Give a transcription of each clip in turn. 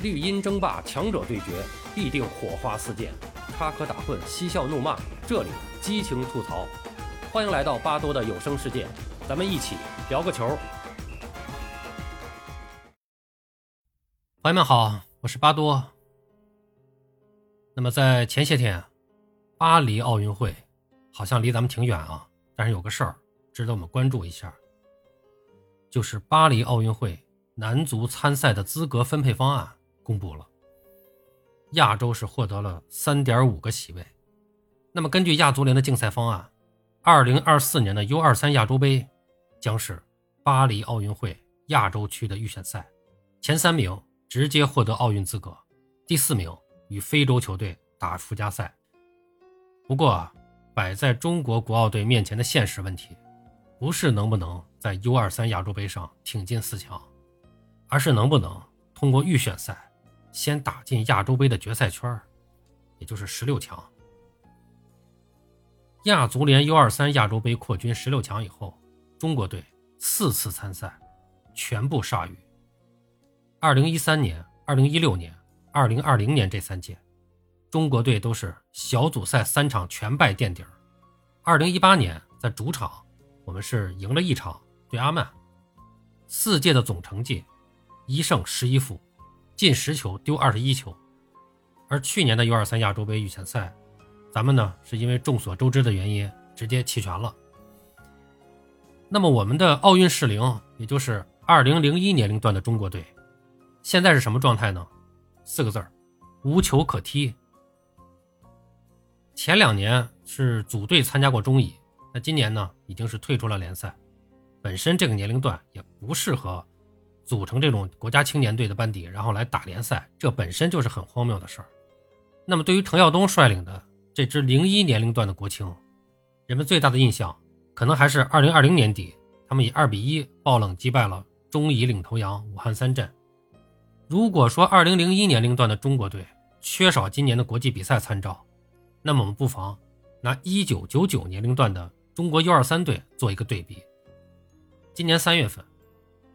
绿茵争霸，强者对决，必定火花四溅，插科打诨，嬉笑怒骂，这里激情吐槽。欢迎来到巴多的有声世界，咱们一起聊个球。朋友们好，我是巴多。那么在前些天，巴黎奥运会好像离咱们挺远啊，但是有个事儿值得我们关注一下，就是巴黎奥运会男足参赛的资格分配方案。公布了，亚洲是获得了三点五个席位。那么根据亚足联的竞赛方案，二零二四年的 U 二三亚洲杯将是巴黎奥运会亚洲区的预选赛，前三名直接获得奥运资格，第四名与非洲球队打附加赛。不过，摆在中国国奥队面前的现实问题，不是能不能在 U 二三亚洲杯上挺进四强，而是能不能通过预选赛。先打进亚洲杯的决赛圈也就是十六强。亚足联 U23 亚洲杯扩军十六强以后，中国队四次参赛，全部铩羽。二零一三年、二零一六年、二零二零年这三届，中国队都是小组赛三场全败垫底儿。二零一八年在主场，我们是赢了一场对阿曼，四届的总成绩一胜十一负。进十球丢二十一球，而去年的 U 二三亚洲杯预选赛，咱们呢是因为众所周知的原因直接弃权了。那么我们的奥运适龄，也就是二零零一年龄段的中国队，现在是什么状态呢？四个字儿：无球可踢。前两年是组队参加过中乙，那今年呢已经是退出了联赛，本身这个年龄段也不适合。组成这种国家青年队的班底，然后来打联赛，这本身就是很荒谬的事儿。那么，对于程耀东率领的这支零一年龄段的国青，人们最大的印象可能还是二零二零年底，他们以二比一爆冷击败了中乙领头羊武汉三镇。如果说二零零一年龄段的中国队缺少今年的国际比赛参照，那么我们不妨拿一九九九年龄段的中国 U 二三队做一个对比。今年三月份。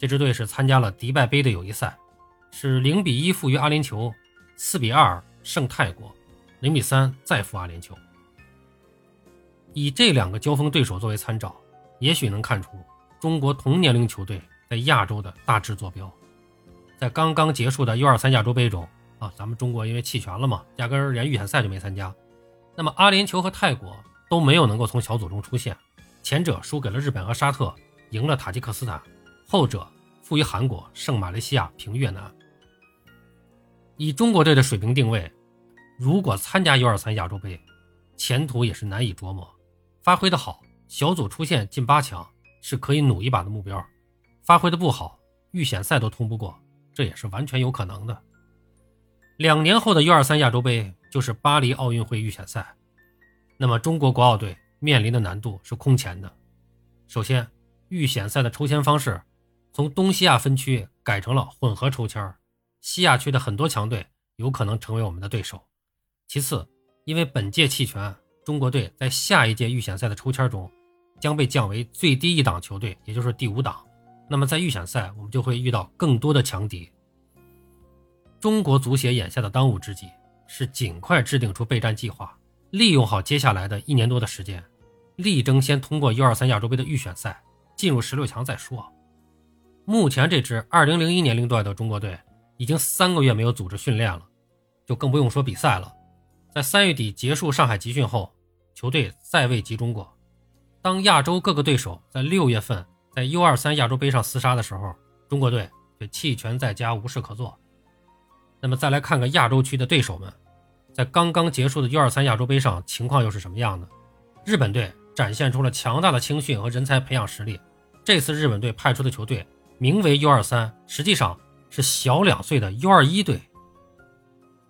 这支队是参加了迪拜杯的友谊赛，是零比一负于阿联酋，四比二胜泰国，零比三再负阿联酋。以这两个交锋对手作为参照，也许能看出中国同年龄球队在亚洲的大致坐标。在刚刚结束的 U23 亚洲杯中，啊，咱们中国因为弃权了嘛，压根儿连预选赛就没参加。那么阿联酋和泰国都没有能够从小组中出现，前者输给了日本和沙特，赢了塔吉克斯坦。后者负于韩国，胜马来西亚，平越南。以中国队的水平定位，如果参加 U23 亚洲杯，前途也是难以琢磨。发挥的好，小组出线进八强是可以努一把的目标；发挥的不好，预选赛都通不过，这也是完全有可能的。两年后的 U23 亚洲杯就是巴黎奥运会预选赛，那么中国国奥队面临的难度是空前的。首先，预选赛的抽签方式。从东西亚分区改成了混合抽签西亚区的很多强队有可能成为我们的对手。其次，因为本届弃权，中国队在下一届预选赛的抽签中将被降为最低一档球队，也就是第五档。那么在预选赛，我们就会遇到更多的强敌。中国足协眼下的当务之急是尽快制定出备战计划，利用好接下来的一年多的时间，力争先通过 U23 亚洲杯的预选赛，进入十六强再说。目前这支2001年龄段的中国队已经三个月没有组织训练了，就更不用说比赛了。在三月底结束上海集训后，球队再未集中过。当亚洲各个对手在六月份在 U23 亚洲杯上厮杀的时候，中国队却弃权在家，无事可做。那么再来看看亚洲区的对手们，在刚刚结束的 U23 亚洲杯上情况又是什么样的？日本队展现出了强大的青训和人才培养实力。这次日本队派出的球队。名为 U 二三，实际上是小两岁的 U 二一队，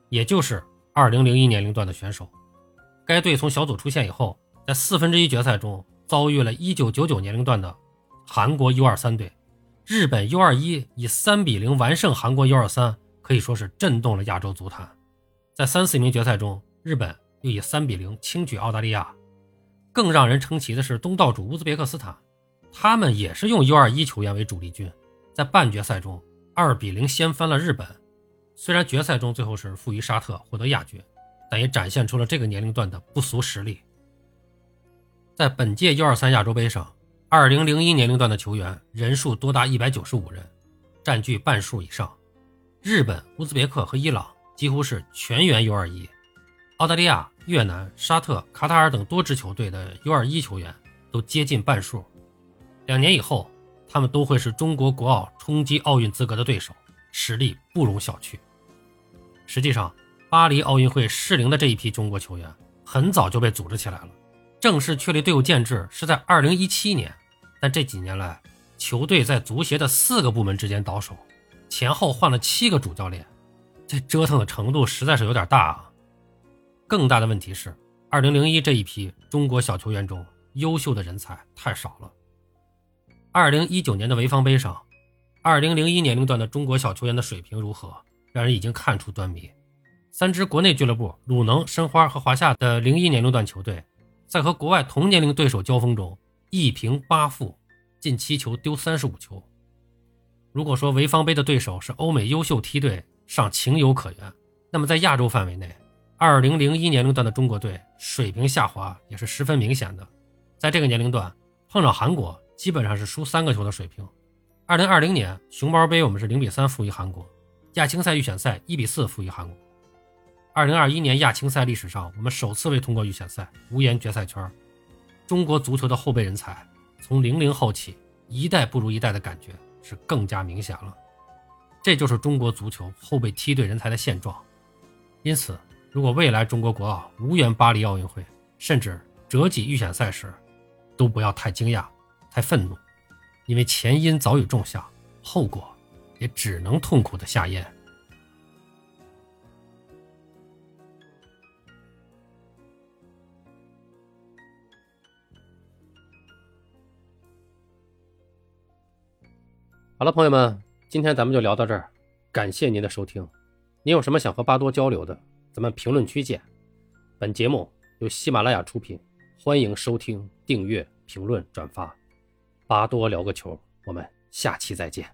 也就是二零零一年龄段的选手。该队从小组出线以后，在四分之一决赛中遭遇了一九九九年龄段的韩国 U 二三队。日本 U 二一以三比零完胜韩国 U 二三，可以说是震动了亚洲足坛。在三四名决赛中，日本又以三比零轻取澳大利亚。更让人称奇的是，东道主乌兹别克斯坦，他们也是用 U 二一球员为主力军。在半决赛中，二比零掀翻了日本。虽然决赛中最后是负于沙特获得亚军，但也展现出了这个年龄段的不俗实力。在本届 U23 亚洲杯上，2001年龄段的球员人数多达195人，占据半数以上。日本、乌兹别克和伊朗几乎是全员 U21，澳大利亚、越南、沙特、卡塔尔等多支球队的 U21 球员都接近半数。两年以后，他们都会是中国国奥冲击奥运资格的对手，实力不容小觑。实际上，巴黎奥运会适龄的这一批中国球员很早就被组织起来了，正式确立队伍建制是在2017年。但这几年来，球队在足协的四个部门之间倒手。前后换了七个主教练，这折腾的程度实在是有点大啊！更大的问题是，2001这一批中国小球员中优秀的人才太少了。2019年的潍坊杯上，2001年龄段的中国小球员的水平如何，让人已经看出端倪。三支国内俱乐部鲁能、申花和华夏的01年龄段球队，在和国外同年龄对手交锋中，一平八负，进七球，丢三十五球。如果说潍坊杯的对手是欧美优秀梯队，尚情有可原，那么在亚洲范围内，2001年龄段的中国队水平下滑也是十分明显的。在这个年龄段碰上韩国，基本上是输三个球的水平。2020年熊猫杯我们是零比三负于韩国，亚青赛预选赛一比四负于韩国。2021年亚青赛历史上我们首次未通过预选赛，无缘决赛圈。中国足球的后备人才从零零后起，一代不如一代的感觉。是更加明显了，这就是中国足球后备梯队人才的现状。因此，如果未来中国国奥无缘巴黎奥运会，甚至折戟预选赛时，都不要太惊讶、太愤怒，因为前因早已种下，后果也只能痛苦的下咽。好了，朋友们，今天咱们就聊到这儿，感谢您的收听。您有什么想和巴多交流的，咱们评论区见。本节目由喜马拉雅出品，欢迎收听、订阅、评论、转发。巴多聊个球，我们下期再见。